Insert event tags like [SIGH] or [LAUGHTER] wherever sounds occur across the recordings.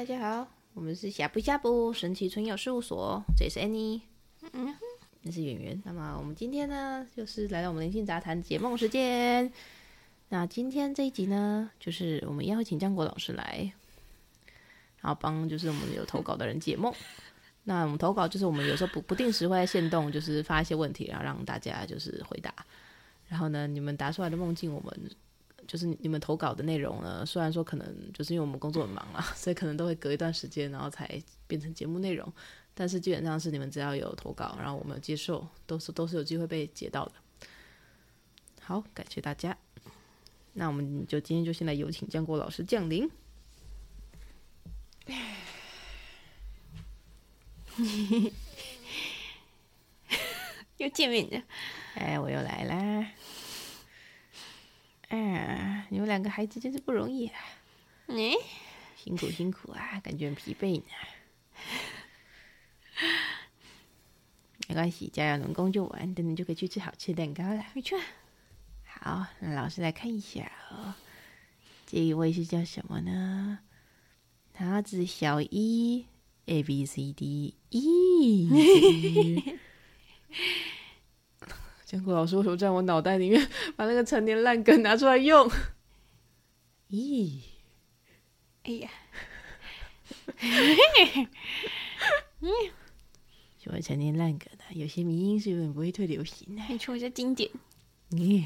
大家好，我们是呷哺呷哺神奇春药事务所，这是 Annie，嗯，那是圆圆。那么我们今天呢，就是来到我们灵性杂谈解梦时间。那今天这一集呢，就是我们邀请江国老师来，然后帮就是我们有投稿的人解梦。[LAUGHS] 那我们投稿就是我们有时候不不定时会在线动，就是发一些问题，然后让大家就是回答。然后呢，你们答出来的梦境，我们就是你们投稿的内容呢，虽然说可能就是因为我们工作很忙啦，[LAUGHS] 所以可能都会隔一段时间，然后才变成节目内容。但是基本上是你们只要有投稿，然后我们接受，都是都是有机会被截到的。好，感谢大家。那我们就今天就先来有请江国老师降临。[LAUGHS] 又见面了，哎，我又来啦！哎，你们两个孩子真是不容易啊！你、嗯、辛苦辛苦啊，感觉很疲惫呢。没关系，加油，能工作完，等等就可以去吃好吃的蛋糕了。没错。好，那老师来看一下哦。这一位是叫什么呢？他是小一。A B C D E，[LAUGHS] 江国老师为什么在我脑袋里面 [LAUGHS] 把那个陈年烂梗拿出来用？[LAUGHS] 咦，哎呀，[LAUGHS] 嗯，喜欢陈年烂梗的？有些迷音是永远不会退流行的，没错，这经典。嗯，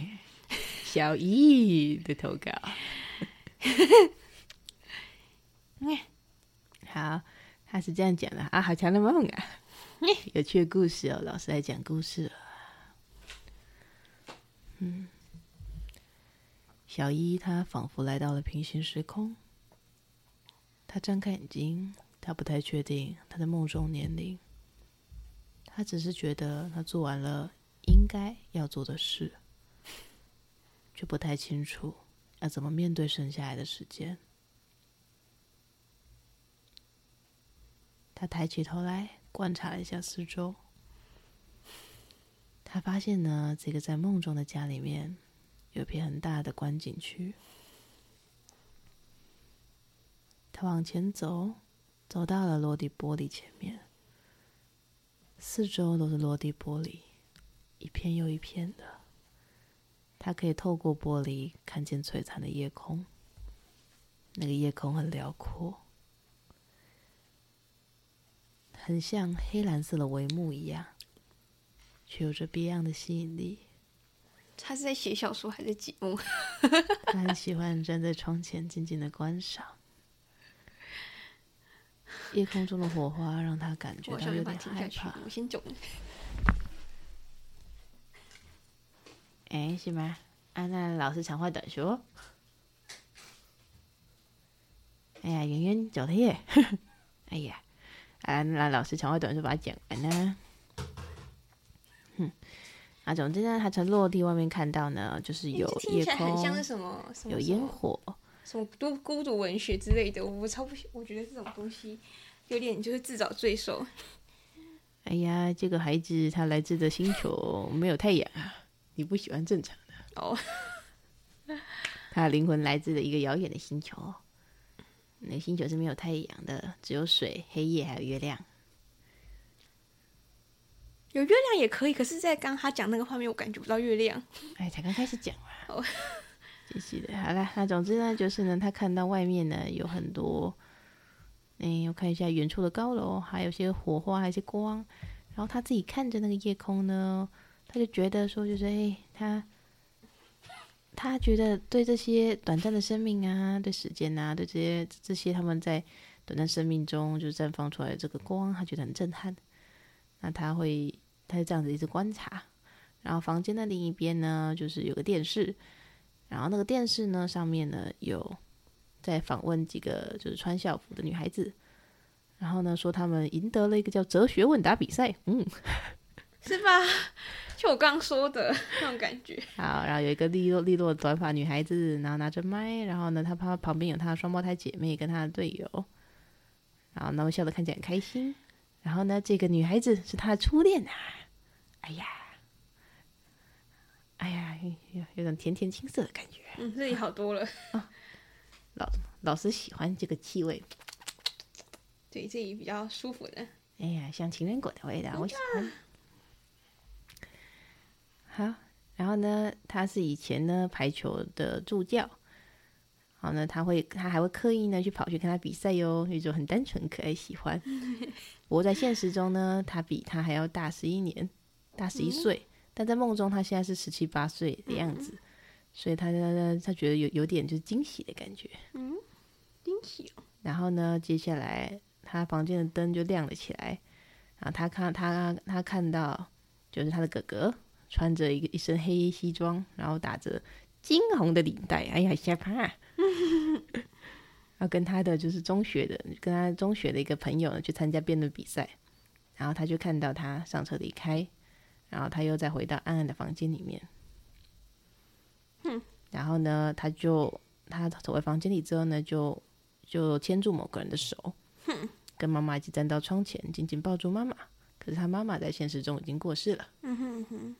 小易的投稿，嗯，好。他是这样讲的啊，好强的梦啊！有趣的故事哦，老师来讲故事了。嗯，小一他仿佛来到了平行时空。他睁开眼睛，他不太确定他的梦中年龄。他只是觉得他做完了应该要做的事，却不太清楚要怎么面对剩下来的时间。他抬起头来观察了一下四周，他发现呢，这个在梦中的家里面有片很大的观景区。他往前走，走到了落地玻璃前面，四周都是落地玻璃，一片又一片的。他可以透过玻璃看见璀璨的夜空，那个夜空很辽阔。很像黑蓝色的帷幕一样，却有着别样的吸引力。他是在写小说还是节目？[LAUGHS] 他很喜欢站在窗前静静的观赏。夜空中的火花让他感觉到有点害怕。我先走。哎，是吗？啊，娜老师长话短说。哎呀，圆圆走了耶！[LAUGHS] 哎呀。啊，娜老师长话短说把它讲完呢。哼，啊，总之呢，他从落地外面看到呢，就是有夜空，像是什么，有烟火，什么孤孤独文学之类的。我超不喜，我觉得这种东西有点就是自找罪受。[LAUGHS] 哎呀，这个孩子他来自的星球没有太阳啊，你不喜欢正常的哦。[LAUGHS] 他的灵魂来自的一个遥远的星球。那个星球是没有太阳的，只有水、黑夜还有月亮。有月亮也可以，可是，在刚他讲那个画面，我感觉不到月亮。[LAUGHS] 哎，才刚开始讲嘛。哦，[LAUGHS] 继续的，好了，那总之呢，就是呢，他看到外面呢有很多，哎，我看一下远处的高楼，还有些火花，还有些光。然后他自己看着那个夜空呢，他就觉得说，就是哎，他。他觉得对这些短暂的生命啊，对时间啊，对这些这些他们在短暂生命中就绽放出来的这个光，他觉得很震撼。那他会，他就这样子一直观察。然后房间的另一边呢，就是有个电视，然后那个电视呢上面呢有在访问几个就是穿校服的女孩子，然后呢说他们赢得了一个叫哲学问答比赛，嗯，是吧？[LAUGHS] 就我刚刚说的那种感觉。好，然后有一个利落利落的短发女孩子，然后拿着麦，然后呢，她旁旁边有她的双胞胎姐妹跟她的队友，然后呢，笑得看起来很开心。然后呢，这个女孩子是他的初恋啊！哎呀，哎呀，有有种甜甜青涩的感觉。嗯，这里好多了。啊、老老师喜欢这个气味。对这里比较舒服的。哎呀，像情人果的味道，我喜欢。好，然后呢，他是以前呢排球的助教。好呢，他会，他还会刻意呢去跑去跟他比赛哟，那种很单纯可爱喜欢。[LAUGHS] 不过在现实中呢，他比他还要大十一年，大十一岁。嗯、但在梦中，他现在是十七八岁的样子，嗯、所以他他，他觉得有有点就是惊喜的感觉。嗯，惊喜哦。然后呢，接下来他房间的灯就亮了起来，然后他看他他看到就是他的哥哥穿着一个一身黑西装，然后打着金红的领带，哎呀，吓怕！[LAUGHS] 要跟他的就是中学的，跟他中学的一个朋友呢去参加辩论比赛，然后他就看到他上车离开，然后他又再回到暗暗的房间里面，嗯，然后呢，他就他走回房间里之后呢，就就牵住某个人的手，哼，跟妈妈一起站到窗前，紧紧抱住妈妈。可是他妈妈在现实中已经过世了。嗯哼哼。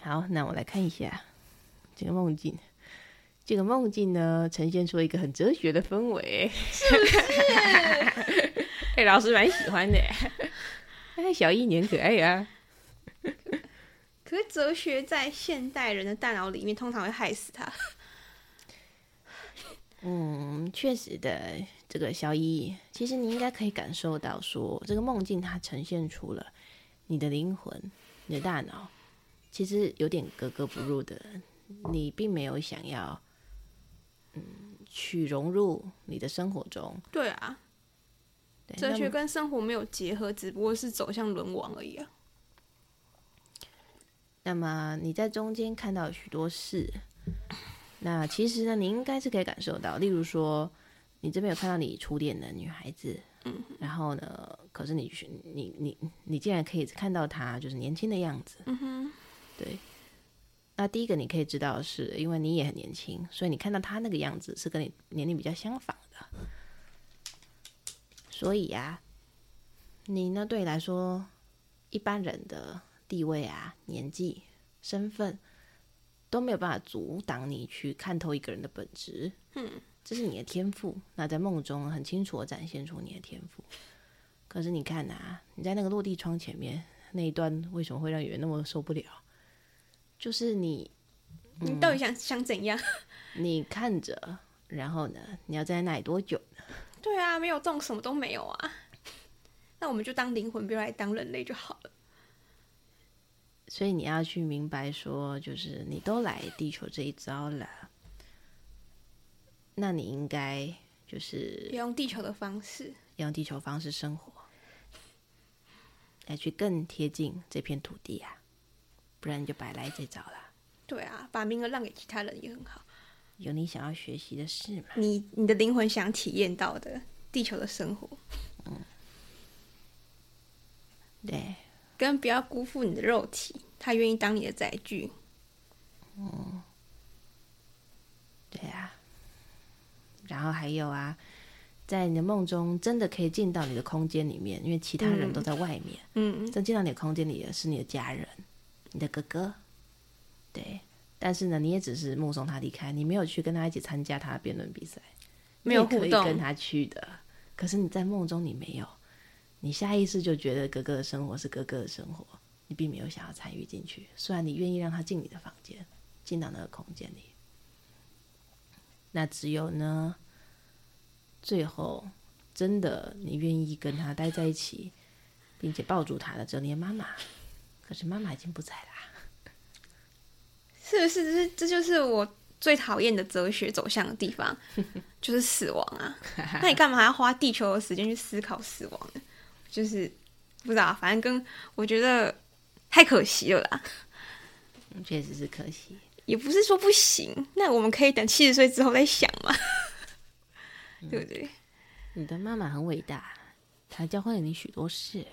好，那我来看一下这个梦境。这个梦境呢，呈现出一个很哲学的氛围，是不是？[LAUGHS] 哎，老师蛮喜欢的。[LAUGHS] 哎，小一年可爱呀。[LAUGHS] 可是哲学在现代人的大脑里面，通常会害死他。嗯，确实的，这个小一，其实你应该可以感受到说，说这个梦境它呈现出了你的灵魂、你的大脑，其实有点格格不入的，你并没有想要。嗯，去融入你的生活中。对啊，对，哲学跟生活没有结合，只不过是走向沦亡而已啊。那么你在中间看到许多事，那其实呢，你应该是可以感受到，例如说，你这边有看到你初恋的女孩子，嗯，然后呢，可是你你你你竟然可以看到她就是年轻的样子，嗯哼，对。那第一个你可以知道的是，因为你也很年轻，所以你看到他那个样子是跟你年龄比较相仿的。所以啊，你呢，对你来说，一般人的地位啊、年纪、身份都没有办法阻挡你去看透一个人的本质。嗯，这是你的天赋。那在梦中很清楚的展现出你的天赋。可是你看啊，你在那个落地窗前面那一段，为什么会让人那么受不了？就是你，嗯、你到底想想怎样？[LAUGHS] 你看着，然后呢？你要在那里多久呢？[LAUGHS] 对啊，没有动，什么都没有啊。那我们就当灵魂，不要来当人类就好了。所以你要去明白说，就是你都来地球这一招了，那你应该就是用地球的方式，用地球方式生活，来去更贴近这片土地啊。不然你就白来这招了。对啊，把名额让给其他人也很好。有你想要学习的事吗？你你的灵魂想体验到的地球的生活。嗯，对。跟不要辜负你的肉体，他愿意当你的载具。嗯，对啊。然后还有啊，在你的梦中，真的可以进到你的空间里面，因为其他人都在外面。嗯嗯。真进到你的空间里的是你的家人。你的哥哥，对，但是呢，你也只是目送他离开，你没有去跟他一起参加他的辩论比赛，没有互动，可以跟他去的。可是你在梦中你没有，你下意识就觉得哥哥的生活是哥哥的生活，你并没有想要参与进去。虽然你愿意让他进你的房间，进到那个空间里，那只有呢，最后真的你愿意跟他待在一起，并且抱住他的，只有你的妈妈。可是妈妈已经不在啦，是不是？这这就是我最讨厌的哲学走向的地方，[LAUGHS] 就是死亡啊！[LAUGHS] 那你干嘛还要花地球的时间去思考死亡呢？就是不知道，反正跟我觉得太可惜了啦。确实是可惜，也不是说不行。那我们可以等七十岁之后再想嘛，对不对？你的妈妈很伟大，她教会了你许多事。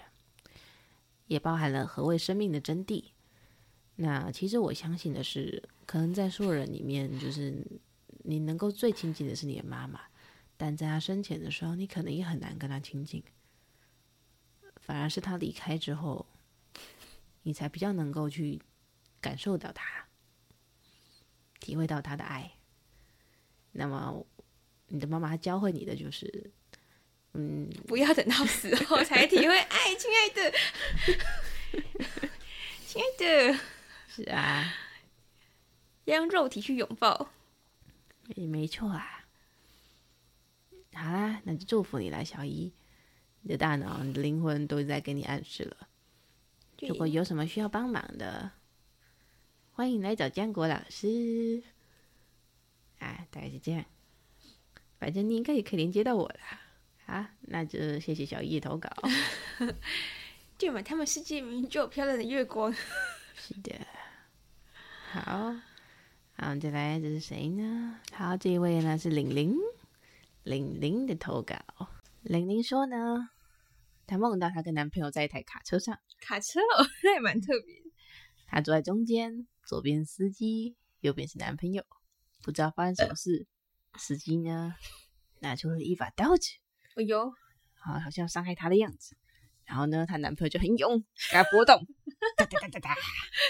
也包含了何谓生命的真谛。那其实我相信的是，可能在所有人里面，就是你能够最亲近的是你的妈妈，但在她生前的时候，你可能也很难跟她亲近。反而是她离开之后，你才比较能够去感受到她，体会到她的爱。那么，你的妈妈教会你的就是，嗯，不要等到死后才体会爱，亲爱的，[LAUGHS] 亲爱的，是啊，要用肉体去拥抱，也没错啊。好啦，那就祝福你啦，小姨，你的大脑、你的灵魂都在给你暗示了。如果有什么需要帮忙的，欢迎来找江国老师。啊，大概是这样。反正你应该也可以连接到我啦。好，那就谢谢小易的投稿。[LAUGHS] 就嘛他们世界明明就有漂亮的月光。[LAUGHS] 是的。好，好，再来，这是谁呢？好，这一位呢是玲玲。玲玲的投稿，玲玲说呢，她梦到她跟男朋友在一台卡车上，卡车哦，[LAUGHS] 那也蛮特别。她坐在中间，左边司机，右边是男朋友，不知道发生什么事。呃、司机呢，拿出了一把刀子，哎呦，好，好像要伤害她的样子。然后呢，她男朋友就很勇，给她搏动，哒哒哒哒哒，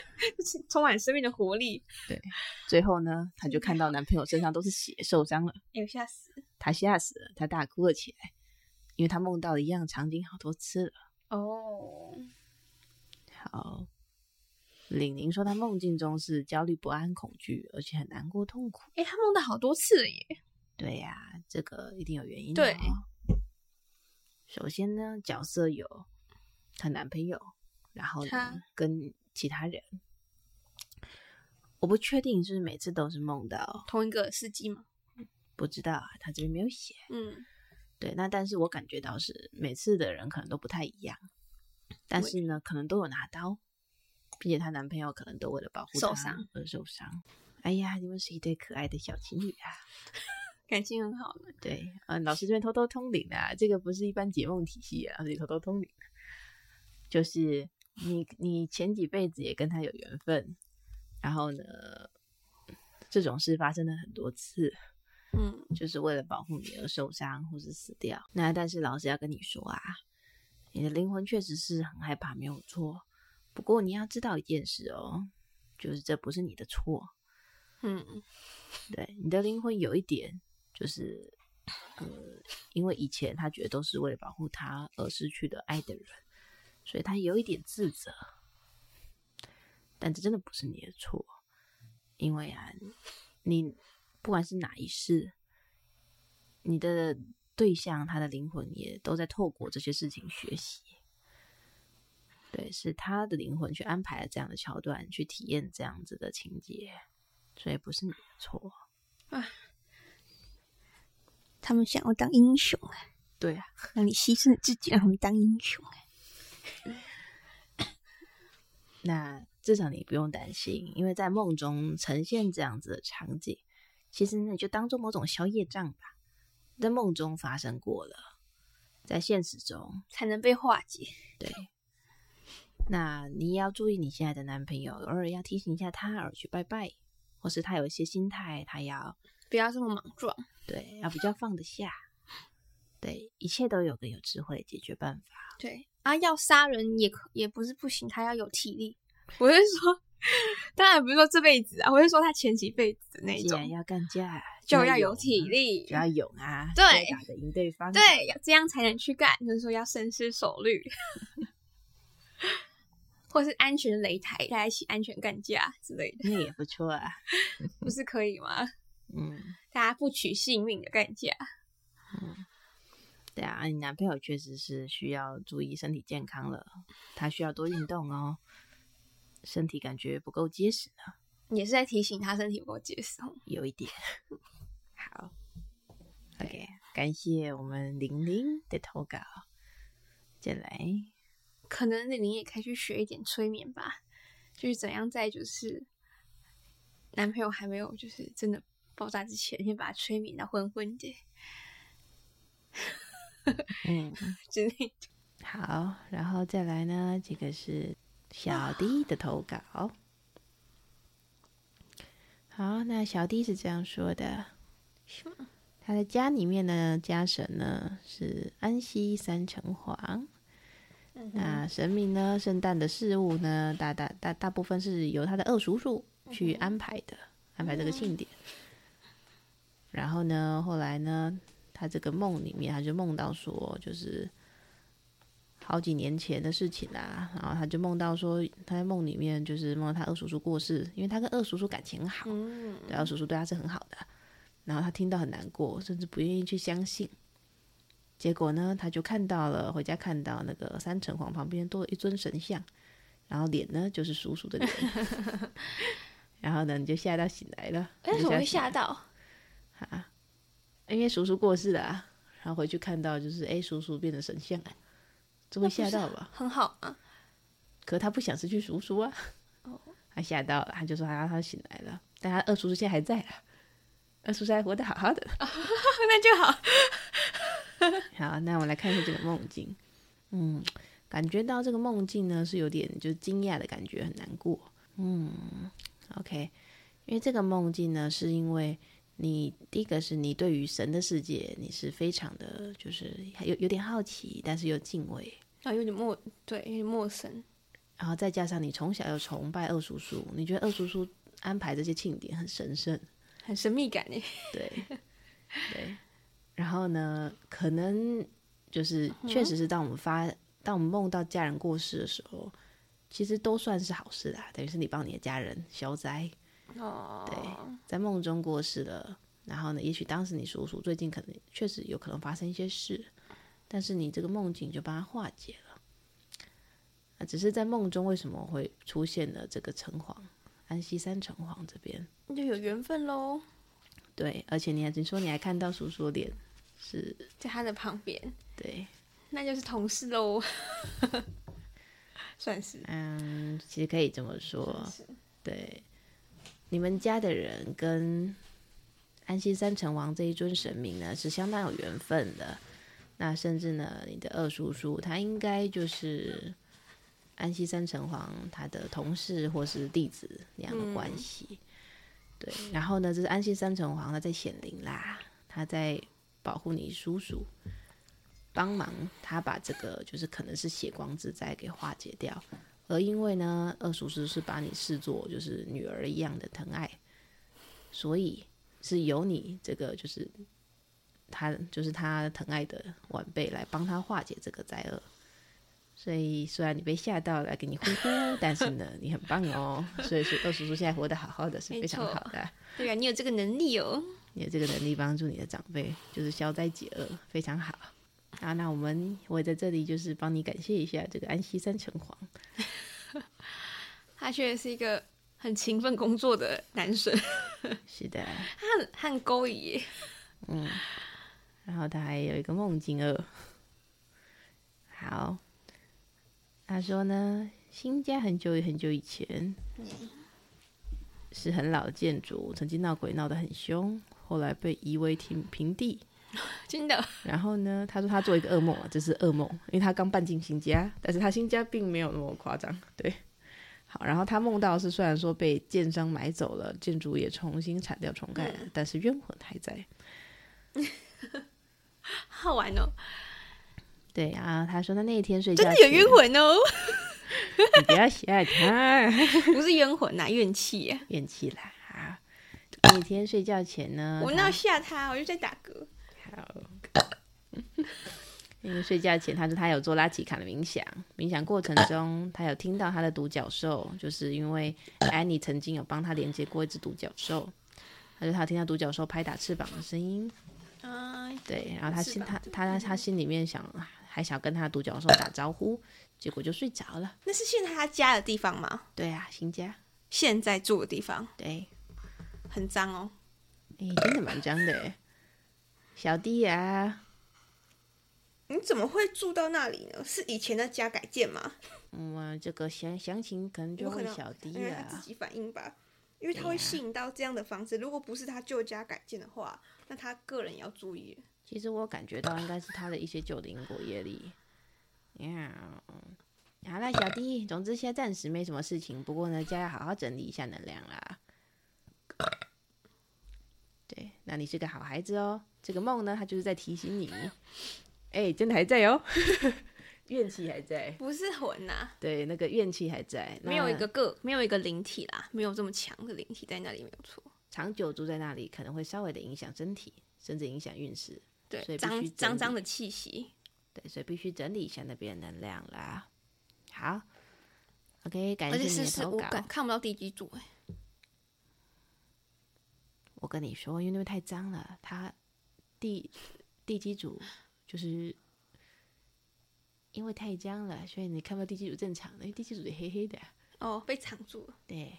[LAUGHS] 充满生命的活力。对，最后呢，她就看到男朋友身上都是血，受伤了，哎呦，吓死！她吓死了，她大哭了起来，因为她梦到了一样场景好多次了。哦，好，玲玲说她梦境中是焦虑不安、恐惧，而且很难过、痛苦。哎，她梦到好多次了耶。对呀、啊，这个一定有原因的。对。首先呢，角色有她男朋友，然后呢跟其他人，我不确定是每次都是梦到同一个司机吗？不知道啊，他这边没有写。嗯，对，那但是我感觉到是每次的人可能都不太一样，但是呢，可能都有拿刀，并且她男朋友可能都为了保护她而受伤。哎呀，你们是一对可爱的小情侣啊！[LAUGHS] 感情很好的，对，嗯，老师这边偷偷通灵啊，这个不是一般解梦体系啊，是偷偷通灵，就是你你前几辈子也跟他有缘分，然后呢，这种事发生了很多次，嗯，就是为了保护你而受伤或是死掉。那但是老师要跟你说啊，你的灵魂确实是很害怕，没有错。不过你要知道一件事哦，就是这不是你的错，嗯，对，你的灵魂有一点。就是，呃，因为以前他觉得都是为了保护他而失去的爱的人，所以他有一点自责。但这真的不是你的错，因为啊，你不管是哪一世，你的对象他的灵魂也都在透过这些事情学习。对，是他的灵魂去安排了这样的桥段，去体验这样子的情节，所以不是你的错。他们想要当英雄啊！对啊，让你牺牲了自己，让他们当英雄啊！那至少你不用担心，因为在梦中呈现这样子的场景，其实那你就当做某种消业障吧。在梦中发生过了，在现实中才能被化解。对，那你也要注意你现在的男朋友，偶尔要提醒一下他，而去拜拜，或是他有一些心态，他要。不要这么莽撞，对，要比较放得下，对，一切都有个有智慧解决办法。对啊，要杀人也可也不是不行，他要有体力。我是说，[LAUGHS] 当然不是说这辈子啊，我是说他前几辈子的那种，要干架就要有体力，就要勇啊，对，打得赢对方，对，这样才能去干。就是说要深思熟虑，[LAUGHS] 或是安全擂台，大家一起安全干架之类的，那也不错啊，不是可以吗？嗯，大家不取性命的干架。嗯，对啊，你男朋友确实是需要注意身体健康了，他需要多运动哦，身体感觉不够结实呢。也是在提醒他身体不够结实哦，有一点。[LAUGHS] 好，OK，感谢我们玲玲的投稿。再来，可能玲玲也可以去学一点催眠吧，就是怎样在就是男朋友还没有就是真的。爆炸之前，先把他催眠到昏昏的。嗯，[LAUGHS] 之类的。好，然后再来呢？这个是小 D 的投稿。好，那小 D 是这样说的：他的家里面呢，家神呢是安息三城隍。那神明呢，圣诞的事物呢，大大大大部分是由他的二叔叔去安排的，安排这个庆典。然后呢，后来呢，他这个梦里面，他就梦到说，就是好几年前的事情啦。然后他就梦到说，他在梦里面就是梦到他二叔叔过世，因为他跟二叔叔感情很好，嗯、对，二叔叔对他是很好的。然后他听到很难过，甚至不愿意去相信。结果呢，他就看到了，回家看到那个三城隍旁边多了一尊神像，然后脸呢就是叔叔的脸。[LAUGHS] 然后呢，你就吓到醒来了。为什么会吓到？啊，因为叔叔过世了啊。然后回去看到就是，哎，叔叔变成神像，这会吓到吧？很好啊。可他不想失去叔叔啊。哦。[LAUGHS] 他吓到了，他就说他他醒来了，但他二叔叔现在还在啊。二叔叔还活得好好的。哦，[LAUGHS] 那就好。[LAUGHS] 好，那我们来看一下这个梦境。嗯，感觉到这个梦境呢是有点就是惊讶的感觉，很难过。嗯，OK，因为这个梦境呢，是因为你第一个是你对于神的世界你是非常的，就是有有点好奇，但是又敬畏啊，有点陌对，有点陌生。然后再加上你从小又崇拜二叔叔，你觉得二叔叔安排这些庆典很神圣，很神秘感呢？对，对。然后呢，可能就是确实是当我们发，嗯、当我们梦到家人过世的时候，其实都算是好事啦，等于是你帮你的家人消灾。哦，对，在梦中过世了，然后呢，也许当时你叔叔最近可能确实有可能发生一些事，但是你这个梦境就帮他化解了。啊只是在梦中为什么会出现了这个城隍，安溪山城隍这边，那就有缘分喽。对，而且你还听说你还看到叔叔脸。是在他的旁边，对，那就是同事喽，[LAUGHS] 算是。嗯，其实可以这么说，对，你们家的人跟安溪三城王这一尊神明呢是相当有缘分的。那甚至呢，你的二叔叔他应该就是安溪三城隍他的同事或是弟子那样的关系。嗯、对，然后呢，这是安溪三城隍他在显灵啦，他在。保护你叔叔，帮忙他把这个就是可能是血光之灾给化解掉。而因为呢，二叔叔是把你视作就是女儿一样的疼爱，所以是由你这个就是他就是他疼爱的晚辈来帮他化解这个灾厄。所以虽然你被吓到来给你呼呼，但是呢，你很棒哦。所以说二叔叔现在活得好好的，是非常好的。对啊，你有这个能力哦。你有这个能力帮助你的长辈，就是消灾解厄，非常好。啊，那我们我也在这里就是帮你感谢一下这个安溪三城隍，[LAUGHS] 他确实是一个很勤奋工作的男生。[LAUGHS] 是的，他很他很勾引。嗯，然后他还有一个梦境二。好，他说呢，新家很久很久以前，是很老的建筑，曾经闹鬼闹得很凶。后来被夷为平平地，[LAUGHS] 真的。然后呢，他说他做一个噩梦啊，这是噩梦，因为他刚搬进新家，但是他新家并没有那么夸张。对，好，然后他梦到是虽然说被建商买走了，建筑也重新铲掉重盖了，嗯、但是冤魂还在。[LAUGHS] 好玩哦。对啊，他说他那一天睡觉真的有冤魂哦。你不要吓他，不是冤魂呐，怨气，怨气啦。啊每天睡觉前呢，我闹吓他，我就在打嗝。好，因为睡觉前，他说他有做拉奇卡的冥想，冥想过程中，他有听到他的独角兽，就是因为安妮曾经有帮他连接过一只独角兽，他说他听到独角兽拍打翅膀的声音。啊，对，然后他心他他他心里面想，还想跟他独角兽打招呼，结果就睡着了。那是现在他家的地方吗？对啊，新家，现在住的地方。对。很脏哦，哎、欸，真的蛮脏的，小弟呀，你怎么会住到那里呢？是以前的家改建吗？嗯，这个详详情可能就问小弟啊，他自己反映吧，因为他会吸引到这样的房子。啊、如果不是他旧家改建的话，那他个人也要注意。其实我感觉到应该是他的一些旧的因果业力。呀，好了，小弟，总之现在暂时没什么事情，不过呢，家要好好整理一下能量啦。对，那你是个好孩子哦。这个梦呢，他就是在提醒你，哎，真的还在哦，[LAUGHS] 怨气还在，不是魂呐、啊。对，那个怨气还在，没有一个个，没有一个灵体啦，没有这么强的灵体在那里，没有错。长久住在那里，可能会稍微的影响身体，甚至影响运势。对，脏脏脏的气息，对，所以必须整理一下那边能量啦。好，OK，感谢你的投稿。我看不到第几组哎，我跟你说，因为那边太脏了，它地地基主就是因为太僵了，所以你看不到地基组正常的，因为地基组是黑黑的哦，被藏住了。对，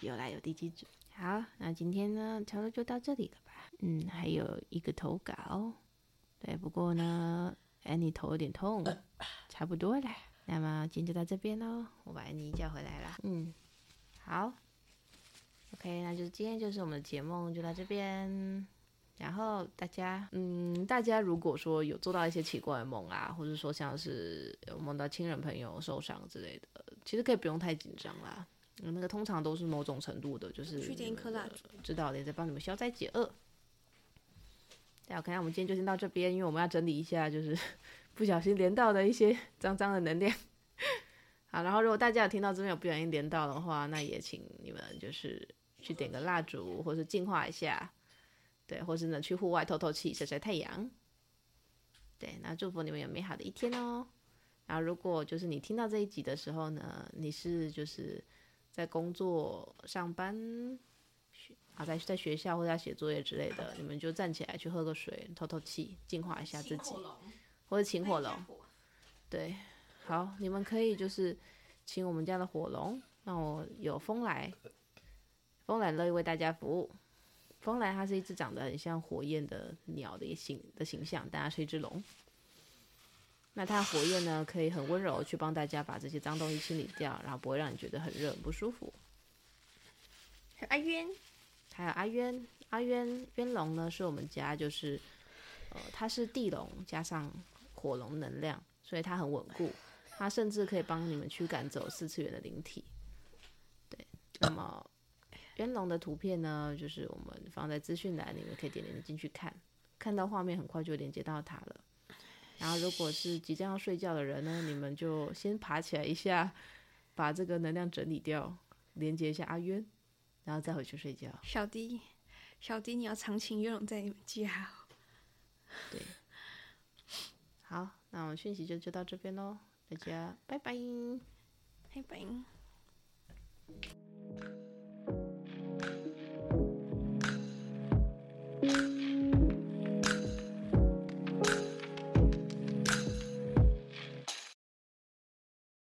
有啦，有地基组。好，那今天呢，差不多就到这里了吧？嗯，还有一个投稿，对，不过呢，安妮头有点痛，差不多了。那么今天就到这边喽，我把安妮叫回来了。嗯，好，OK，那就是今天就是我们的节目就到这边。然后大家，嗯，大家如果说有做到一些奇怪的梦啊，或者说像是有梦到亲人朋友受伤之类的，其实可以不用太紧张啦。那个通常都是某种程度的，就是去点一颗蜡烛，知道的，在帮你们消灾解厄。大家看看，我们今天就先到这边，因为我们要整理一下，就是 [LAUGHS] 不小心连到的一些脏脏的能量。[LAUGHS] 好，然后如果大家有听到这边有不小心连到的话，那也请你们就是去点个蜡烛，或是净化一下，对，或是呢去户外透透气、晒晒太阳。对，那祝福你们有美好的一天哦。然后如果就是你听到这一集的时候呢，你是就是。在工作、上班，学啊，在在学校或者在写作业之类的，你们就站起来去喝个水，透透气，净化一下自己，或者请火龙。对，好，你们可以就是请我们家的火龙。让我有风来，风来乐意为大家服务。风来它是一只长得很像火焰的鸟的形的形象，但它是一只龙。那它火焰呢，可以很温柔去帮大家把这些脏东西清理掉，然后不会让你觉得很热很不舒服。还有阿渊，还有阿渊，阿渊渊龙呢，是我们家就是，呃，它是地龙加上火龙能量，所以它很稳固，它甚至可以帮你们驱赶走四次元的灵体。对，那么渊龙的图片呢，就是我们放在资讯栏，里面可以点点进去看，看到画面很快就连接到它了。然后，如果是即将要睡觉的人呢，你们就先爬起来一下，把这个能量整理掉，连接一下阿渊，然后再回去睡觉。小迪，小迪，你要长情愿龙在你们家。对，好，那我们讯息就就到这边喽，大家拜拜，拜拜。